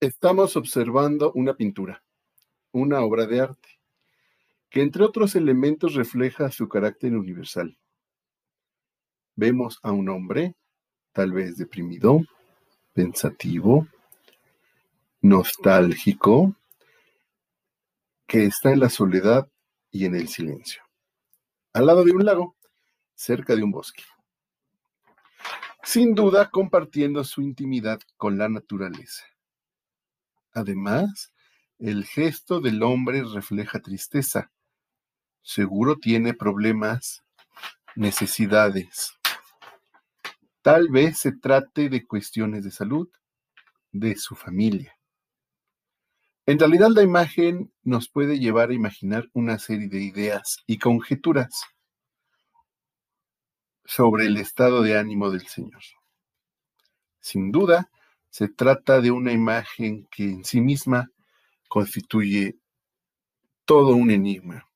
Estamos observando una pintura, una obra de arte, que entre otros elementos refleja su carácter universal. Vemos a un hombre, tal vez deprimido, pensativo, nostálgico, que está en la soledad y en el silencio, al lado de un lago, cerca de un bosque. Sin duda compartiendo su intimidad con la naturaleza. Además, el gesto del hombre refleja tristeza. Seguro tiene problemas, necesidades. Tal vez se trate de cuestiones de salud, de su familia. En realidad la imagen nos puede llevar a imaginar una serie de ideas y conjeturas sobre el estado de ánimo del Señor. Sin duda, se trata de una imagen que en sí misma constituye todo un enigma.